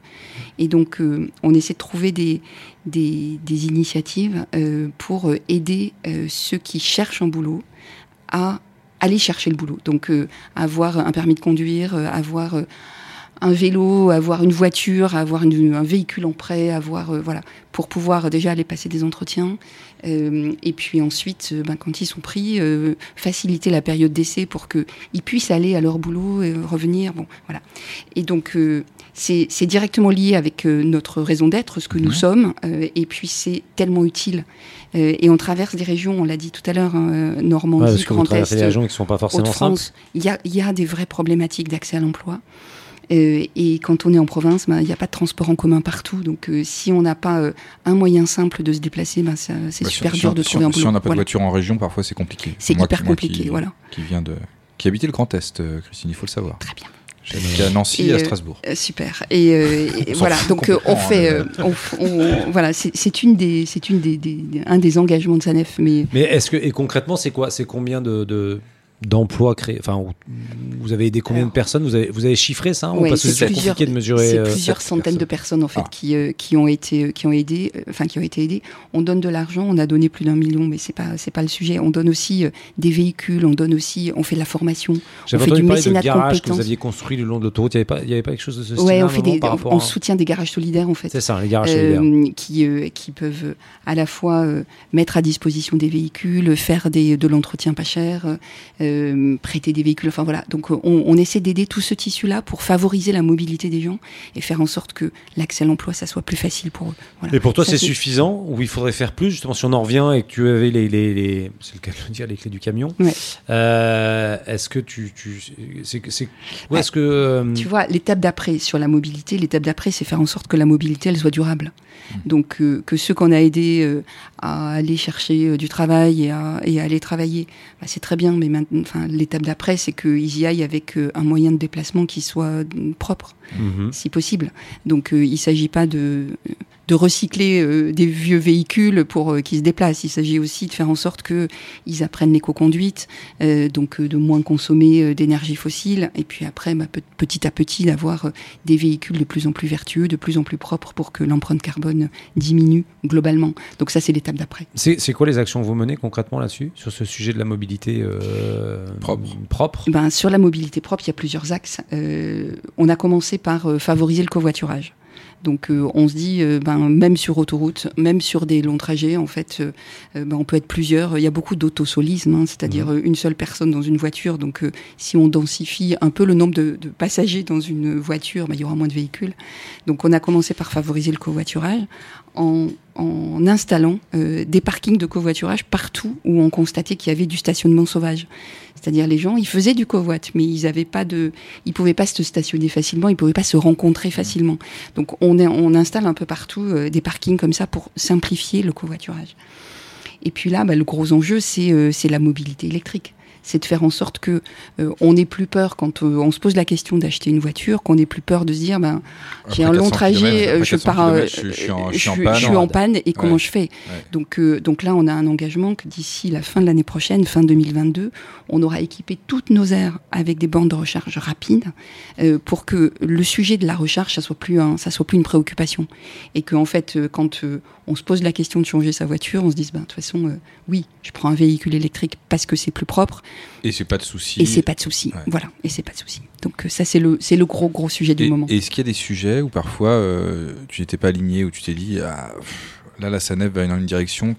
Et donc, euh, on essaie de trouver des, des, des initiatives euh, pour euh, aider ceux qui cherchent un boulot à aller chercher le boulot. Donc, avoir un permis de conduire, avoir un vélo, avoir une voiture, avoir une- un véhicule en prêt, avoir euh, voilà, pour pouvoir déjà aller passer des entretiens. Euh, et puis ensuite, euh, ben, quand ils sont pris, euh, faciliter la période d'essai pour qu'ils puissent aller à leur boulot et revenir. Bon, voilà. Et donc, euh, c'est directement lié avec euh, notre raison d'être, ce que nous Ouais. sommes. euh, et puis, c'est tellement utile. Euh, et on traverse des régions, on l'a dit tout à l'heure, hein, euh, Normandie, Ouais, Parce que vous Grand Est, des régions qui ne sont pas forcément il y a, il y a des vraies problématiques d'accès à l'emploi. Euh, et quand on est en province, ben, il n'y a pas de transport en commun partout. Donc, euh, si on n'a pas euh, un moyen simple de se déplacer, ben, ça- c'est Bah, super dur de si trouver un boulot. Si on n'a pas de voiture en région, parfois c'est compliqué. C'est Moi hyper qui- moi qui- compliqué, voilà. Qui vient de, qui habitait le Grand Est, Christine, il faut le savoir. Très bien. J'habite à Nancy Et, et à Strasbourg. Euh, super. Et, euh, voilà. Donc euh, on fait, hein, euh, on, on- voilà, c'est c'est une des, c'est une des, des- un des engagements de Sanef, mais Mais est-ce que et concrètement c'est quoi? C'est combien de, de- d'emplois créés Enfin, vous- avez aidé combien de personnes? Vous avez, vous avez chiffré ça ou Parce que c'est compliqué de mesurer. c'est euh, plusieurs centaines de personnes en fait Ah. qui, euh, qui ont été, euh, qui ont aidé, euh, enfin qui ont été aidées. On donne de l'argent, on a donné plus d'un million, mais c'est pas, c'est pas le sujet. On donne aussi des véhicules, on donne aussi, on fait de la formation. J'avais entendu du parler de mécénat de garage que vous aviez construit le long de l'autoroute. Il n'y avait pas, il y avait pas quelque chose de ce style Ouais, on fait des, on, rapport on à- soutient des garages solidaires en fait. C'est ça, les garages solidaires. qui, qui peuvent à la fois mettre à disposition des véhicules, faire des, de l'entretien pas cher, euh, euh, prêter des véhicules. Enfin voilà. Donc euh, on, on essaie d'aider tout ce tissu-là pour favoriser la mobilité des gens et faire en sorte que l'accès à l'emploi, ça soit plus facile pour eux. Voilà. Et pour toi, c'est suffisant ou il faudrait faire plus? Justement, si on en revient et que tu avais les, les, les- c'est le cas de dire, les clés du camion. Ouais. euh, est-ce que tu, tu c'est, c'est, ouais, est-ce que euh, Tu vois, l'étape d'après sur la mobilité, l'étape d'après, c'est faire en sorte que la mobilité, elle soit durable. Donc, euh, que ceux qu'on a aidés à aller chercher du travail et à, et à aller travailler, bah, c'est très bien, mais maintenant, enfin, l'étape d'après, c'est qu'ils y aillent avec un moyen de déplacement qui soit propre, mhm. si possible. Donc, euh, il s'agit pas de de recycler euh, des vieux véhicules pour euh, qu'ils se déplacent. Il s'agit aussi de faire en sorte que ils apprennent l'éco-conduite, euh, donc euh, de moins consommer euh, d'énergie fossile, et puis après, bah, pe- petit à petit, d'avoir euh, des véhicules de plus en plus vertueux, de plus en plus propres pour que l'empreinte carbone diminue globalement. Donc ça, c'est l'étape d'après. C'est c'est quoi les actions que vous menez concrètement là-dessus, sur ce sujet de la mobilité euh, Propre. propre? Ben, sur la mobilité propre, il y a plusieurs axes. Euh, on a commencé par euh, favoriser le covoiturage. Donc euh, on se dit, euh, ben, même sur autoroute, même sur des longs trajets, en fait, euh, ben, on peut être plusieurs. Il y a beaucoup d'autosolisme, hein, c'est-à-dire euh, une seule personne dans une voiture. Donc euh, si on densifie un peu le nombre de, de passagers dans une voiture, ben, il y aura moins de véhicules. Donc on a commencé par favoriser le covoiturage en, installant euh, des parkings de covoiturage partout où on constatait qu'il y avait du stationnement sauvage. C'est-à-dire les gens, ils faisaient du covoit, mais ils avaient pas de, ils pouvaient pas se stationner facilement, ils pouvaient pas se rencontrer facilement. Donc on, installe un peu partout euh, des parkings comme ça pour simplifier le covoiturage. Et puis là, bah, le gros enjeu, c'est euh, c'est la mobilité électrique. C'est de faire en sorte que euh, on n'ait plus peur quand euh, on se pose la question d'acheter une voiture, qu'on n'ait plus peur de se dire, ben j'ai un long 400 trajet, euh, je 400 pars, euh, je, suis en, je panne. je suis en panne et comment Ouais. je fais Ouais. donc, euh, donc là, on a un engagement que d'ici la fin de l'année prochaine, fin 2022, on aura équipé toutes nos aires avec des bandes de recharge rapides euh, pour que le sujet de la recharge, ça soit plus un, ça soit plus une préoccupation et que en fait, quand euh, on se pose la question de changer sa voiture, on se dise, ben de toute façon, euh, oui, je prends un véhicule électrique parce que c'est plus propre Et c'est pas de souci. et c'est pas de souci. Ouais. Voilà, et c'est pas de souci. Donc euh, ça, c'est le, c'est le gros gros sujet du Et- moment. et Est-ce qu'il y a des sujets où parfois euh, tu n'étais pas aligné, où tu t'es dit ah, pff, là la SANEF va dans une direction,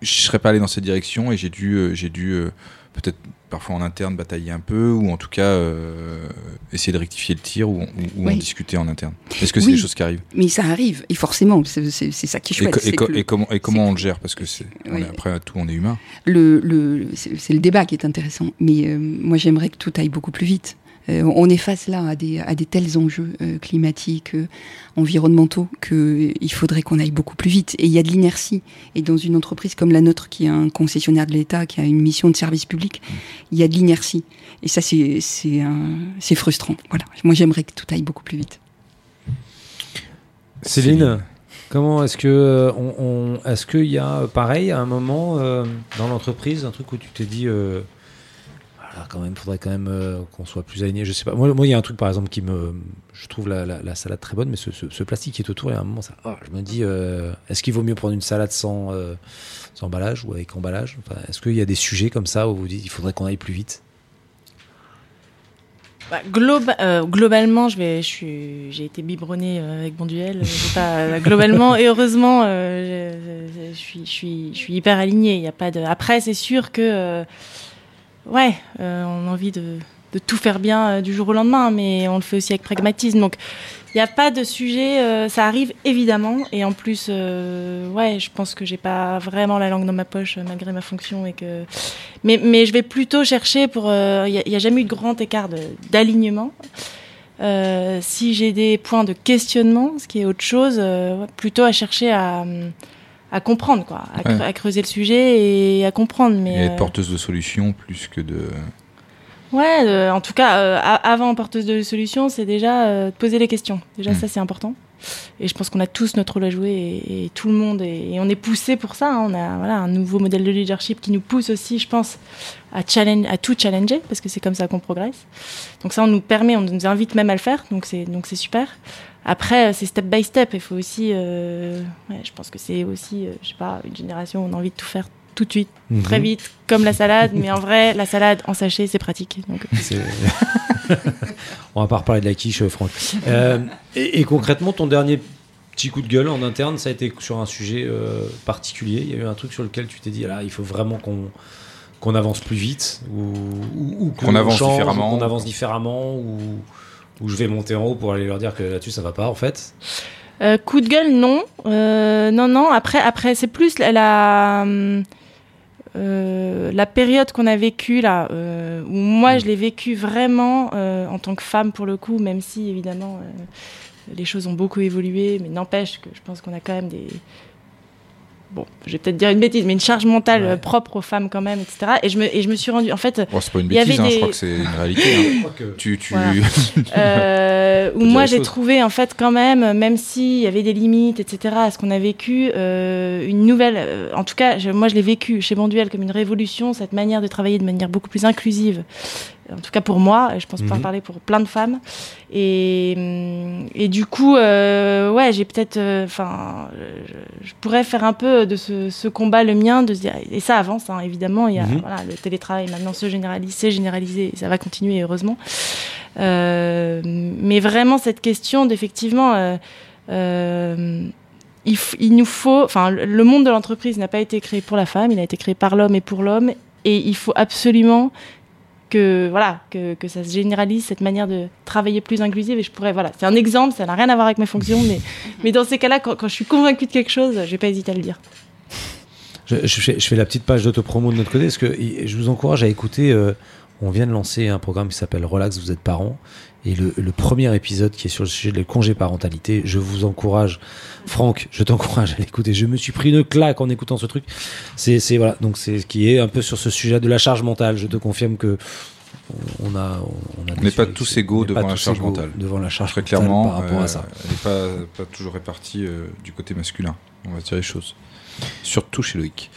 je serais pas allé dans cette direction et j'ai dû, euh, j'ai dû peut-être parfois en interne batailler un peu ou en tout cas euh, essayer de rectifier le tir ou, ou- ou en discuter en interne. Est-ce que c'est Oui. des choses qui arrivent? Mais ça arrive, et forcément, c'est ça qui est et, chouette. et que comment, et comment on le gère? Parce que c'est Oui. après tout, on est humain. le, c'est le débat qui est intéressant. Mais euh, moi, j'aimerais que tout aille beaucoup plus vite. Euh, on est face là à des, tels enjeux euh, climatiques, euh, environnementaux, qu'il faudrait qu'on aille beaucoup plus vite. Et il y a de l'inertie. Et dans une entreprise comme la nôtre, qui est un concessionnaire de l'État, qui a une mission de service public, il y a de l'inertie. Et ça, c'est frustrant. Voilà. Moi, j'aimerais que tout aille beaucoup plus vite. Céline, comment est-ce que est-ce qu'il y a pareil à un moment dans l'entreprise un truc où tu t'es dit voilà, quand même faudrait quand même euh, qu'on soit plus aligné je sais pas moi il y a un truc par exemple qui me je trouve la, la- la salade très bonne mais ce, plastique qui est autour il y a un moment ça ah, je me dis euh, est-ce qu'il vaut mieux prendre une salade sans euh, emballage ou avec emballage? Est-ce qu'il y a des sujets comme ça où vous dites il faudrait qu'on aille plus vite? Bah, globa- globalement, je vais, je suis, j'ai été biberonnée avec mon duel. globalement et heureusement, je, suis, je suis, je suis hyper alignée. Il y a pas de. Après, c'est sûr que, ouais, euh, on a envie de, tout faire bien euh, du jour au lendemain, mais on le fait aussi avec pragmatisme. Donc, il n'y a pas de sujet. euh, ça arrive évidemment, et en plus, ouais, je pense que j'ai pas vraiment la langue dans ma poche malgré ma fonction et que mais, je vais plutôt chercher pour. Il n'y a, jamais eu de grand écart d'alignement. Si j'ai des points de questionnement, ce qui est autre chose, plutôt à chercher à, à comprendre, quoi, à, cre- Ouais. à creuser le sujet et à comprendre. Mais, Et être euh, porteuse de solutions plus que de. Ouais, euh, en tout cas, euh, avant porteuse de solution, c'est déjà de poser les questions. Déjà, Mm. ça, c'est important. Et je pense qu'on a tous notre rôle à jouer et, et tout le monde, et on est poussé pour ça. hein. On a voilà, un nouveau modèle de leadership qui nous pousse aussi, je pense, à, challenge, à tout challenger, parce que c'est comme ça qu'on progresse. Donc ça, on nous permet, on nous invite même à le faire, donc c'est donc c'est super. Après, euh, c'est step by step. Il faut aussi, euh, ouais, je pense que c'est aussi, euh, je sais pas, une génération où on a envie de tout faire tout de suite, très Mhm. vite, comme la salade. mais en vrai, la salade en sachet, c'est pratique. Donc, On va pas reparler de la quiche, euh, Franck. Euh, et, et concrètement, ton dernier petit coup de gueule en interne, ça a été sur un sujet euh, particulier. Il y a eu un truc sur lequel tu t'es dit, là, il faut vraiment qu'on qu'on avance plus vite ou, ou, ou Qu'on avance change, différemment. qu'on avance différemment ou, ou je vais monter en haut pour aller leur dire que là-dessus ça va pas en fait. Euh, coup de gueule, non. Euh, non, non. Après, après c'est plus la, la, euh, la période qu'on a vécue là, euh, où moi je l'ai vécue vraiment euh, en tant que femme pour le coup, même si évidemment euh, les choses ont beaucoup évolué, mais n'empêche que je pense qu'on a quand même des bon, je vais peut-être dire une bêtise, mais une charge mentale Ouais. euh, propre aux femmes quand même, etc. Et je me, et je me suis rendu, en fait, Bon, c'est pas une Il y avait bêtise, hein, je crois que c'est une réalité. hein. Tu, tu... Voilà. euh, où moi j'ai trouvé en fait quand même, même s'il y avait des limites, etc. à ce qu'on a vécu, euh, une nouvelle. euh, en tout cas, je- moi je l'ai vécu chez Bonduel comme une révolution, cette manière de travailler de manière beaucoup plus inclusive. En tout cas pour moi, et je pense pouvoir Mhm. parler pour plein de femmes. Et, et du coup, euh, ouais, j'ai peut-être, enfin, je, je pourrais faire un peu de ce, ce combat le mien, de se dire, et ça avance hein, évidemment. Il y a Mhm. voilà, le télétravail maintenant se généralise, c'est généralisé, et ça va continuer heureusement. Euh, mais vraiment cette question d'effectivement, euh, euh, il, nous faut, enfin, le monde de l'entreprise n'a pas été créé pour la femme, il a été créé par l'homme et pour l'homme, et il faut absolument que voilà que, que ça se généralise cette manière de travailler plus inclusive et je pourrais voilà c'est un exemple ça n'a rien à voir avec mes fonctions mais mais dans ces cas-là quand, quand je suis convaincue de quelque chose je vais pas hésiter à le dire Je, je fais, je fais la petite page d'autopromo de notre côté, parce que i- je vous encourage à écouter. euh, on vient de lancer un programme qui s'appelle Relax, vous êtes parents. Et le, le premier épisode qui est sur le sujet des congés parentalité, je vous encourage, Franck, je t'encourage à l'écouter. Je me suis pris une claque en écoutant ce truc. C'est, voilà, donc c'est ce qui est un peu sur ce sujet de la charge mentale. Je te confirme que on a, on n'est pas tous égaux devant la charge mentale. Devant la charge Très clairement, par rapport euh, à ça. elle n'est pas, pas toujours répartie euh, du côté masculin. On va dire les choses. Surtout chez Loïc.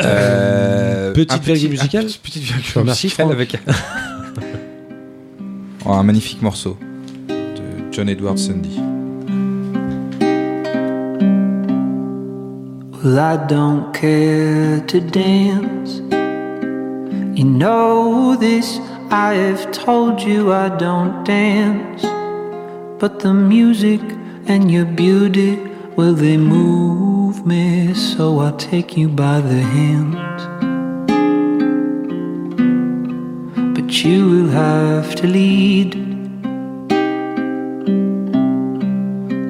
Euh, petite un virgule petit- musicale un petit- Petite virgule Merci, musicale Franck. avec un magnifique morceau de John Edward Sunday. Well, I don't care to dance. You know this, I have told you I don't dance. But the music and your beauty, well, they move me, so I'll take you by the hand. But you will have to lead.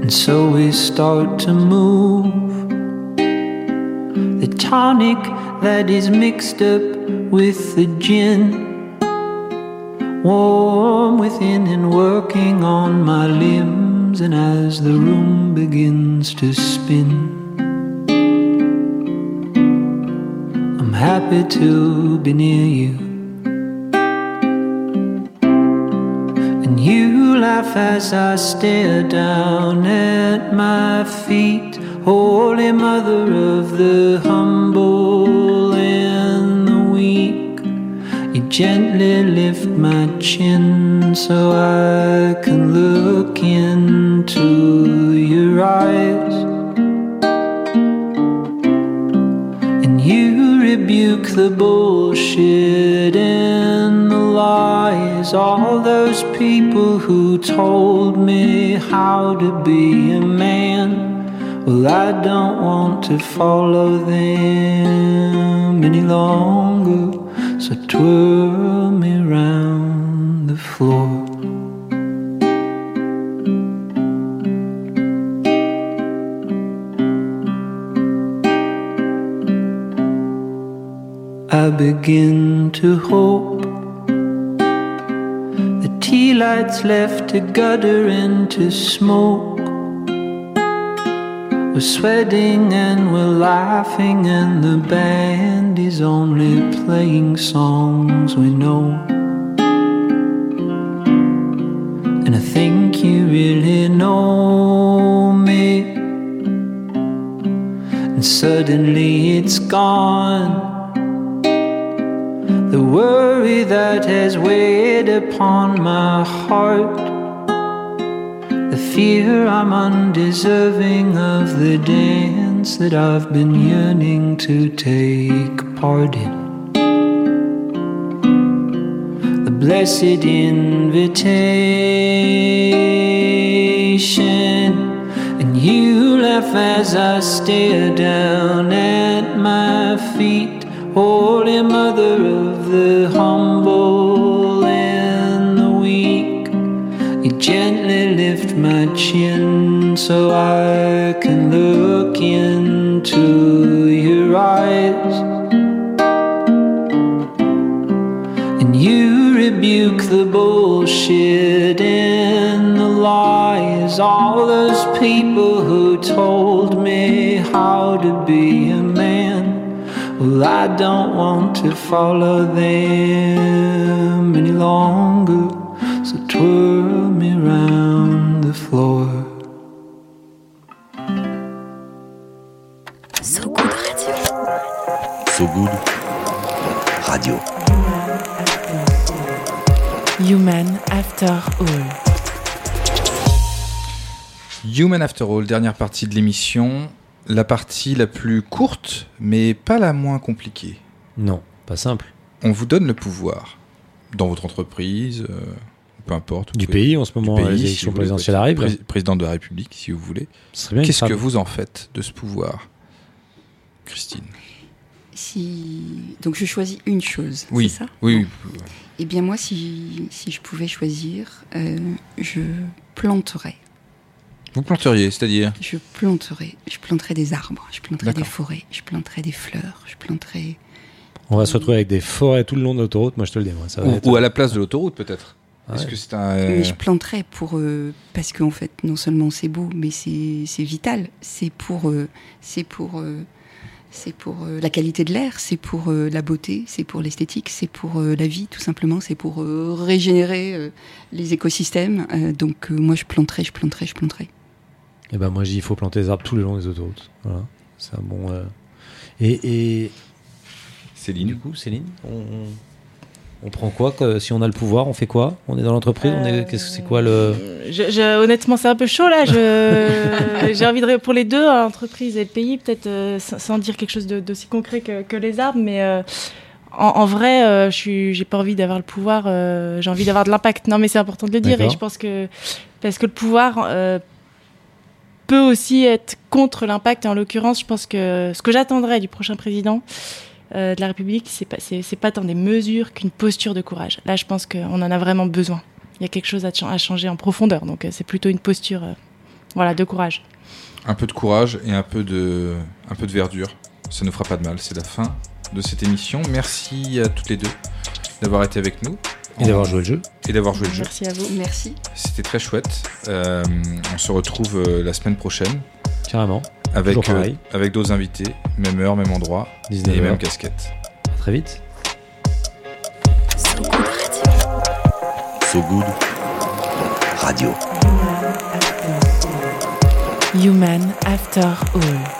And so we start to move. The tonic that is mixed up with the gin. Warm within and working on my limbs, and as the room begins to spin, I'm happy to be near you. And you laugh as I stare down at my feet, Holy Mother of the humble and the weak. You gently lift my chin so I can look into your eyes. And you rebuke the bullshit and the lies. All those people who told me how to be a man. Well, I don't want to follow them any longer. So twirl me round the floor. I begin to hope tea lights left to gutter into smoke. We're sweating and we're laughing, and the band is only playing songs we know. And I think you really know me. And suddenly it's gone. The worry that has weighed upon my heart. The fear I'm undeserving of the dance that I've been yearning to take part in. The blessed invitation. And you laugh as I stare down at my feet. Holy Mother of the humble and the weak. You gently lift my chin so I can look into your eyes. And you rebuke the bullshit and the lies. All those people who told me how to be Well, I don't want to follow them any longer. So twirl me round the floor. So Good Radio. So Good Radio. Human After All. Human After All, dernière partie de l'émission. La partie la plus courte, mais pas la moins compliquée. Non, pas simple. On vous donne le pouvoir dans votre entreprise, euh, peu importe. Du pouvez- pays en ce du moment, pays, les si élections vous voulez, présidentielles arrivent. pré- président de la République, si vous voulez. Ce serait bien Qu'est-ce que vous en faites de ce pouvoir, Christine? Si... Donc je choisis une chose, Oui, c'est ça? Oui, oui. Eh bien moi, si, si je pouvais choisir, euh, je planterais. Vous planteriez, c'est-à-dire Je planterais. Je planterais des arbres, je planterais des forêts, je planterais des fleurs, je planterais... On va se retrouver avec des forêts tout le long de l'autoroute, moi je te le dis. moi, ça va ou, être- ou à la place de l'autoroute, peut-être Ah Est-ce que c'est un. euh, Mais je planterais pour euh, parce qu'en fait non seulement c'est beau mais c'est c'est vital c'est pour euh, c'est pour euh, c'est pour euh, la qualité de l'air c'est pour euh, la beauté c'est pour l'esthétique c'est pour euh, la vie tout simplement c'est pour euh, régénérer euh, les écosystèmes Euh, donc euh, moi je planterais je planterais je planterais Eh ben moi je dis il faut planter des arbres tout le long des autoroutes. Voilà. C'est un bon. euh, Et, et du Céline coup, Céline, on, on- on prend quoi que- Si on a le pouvoir, on fait quoi? On est dans l'entreprise on est... Qu'est-ce que c'est quoi le. Je- je- honnêtement, c'est un peu chaud là. Je- J'ai envie de pour les deux, hein, l'entreprise et le pays, peut-être euh, sans, sans dire quelque chose d'aussi concret que, que les arbres, mais euh, en, en vrai, euh, je suis, j'ai pas envie d'avoir le pouvoir. euh, j'ai envie d'avoir de l'impact. Non, mais c'est important de le dire. Et je pense que parce que le pouvoir euh, peut aussi être contre l'impact. Et en l'occurrence, je pense que ce que j'attendrais du prochain président. euh, de la République, c'est pas, c'est, pas tant des mesures qu'une posture de courage. Là, je pense qu'on en a vraiment besoin il y a quelque chose à changer en profondeur. Donc euh, c'est plutôt une posture euh, voilà, de courage. Un peu de courage et un peu de, un peu de verdure. Ça ne fera pas de mal. C'est la fin de cette émission. Merci à toutes les deux d'avoir été avec nous. Et d'avoir joué le jeu. Et d'avoir joué le jeu. Merci à vous. merci C'était très chouette. Euh, on se retrouve euh, la semaine prochaine Carrément. avec, euh, avec d'autres invités. Même heure, même endroit. 19 et même casquette. À très vite. So Good Radio. So Good Radio. Human After All.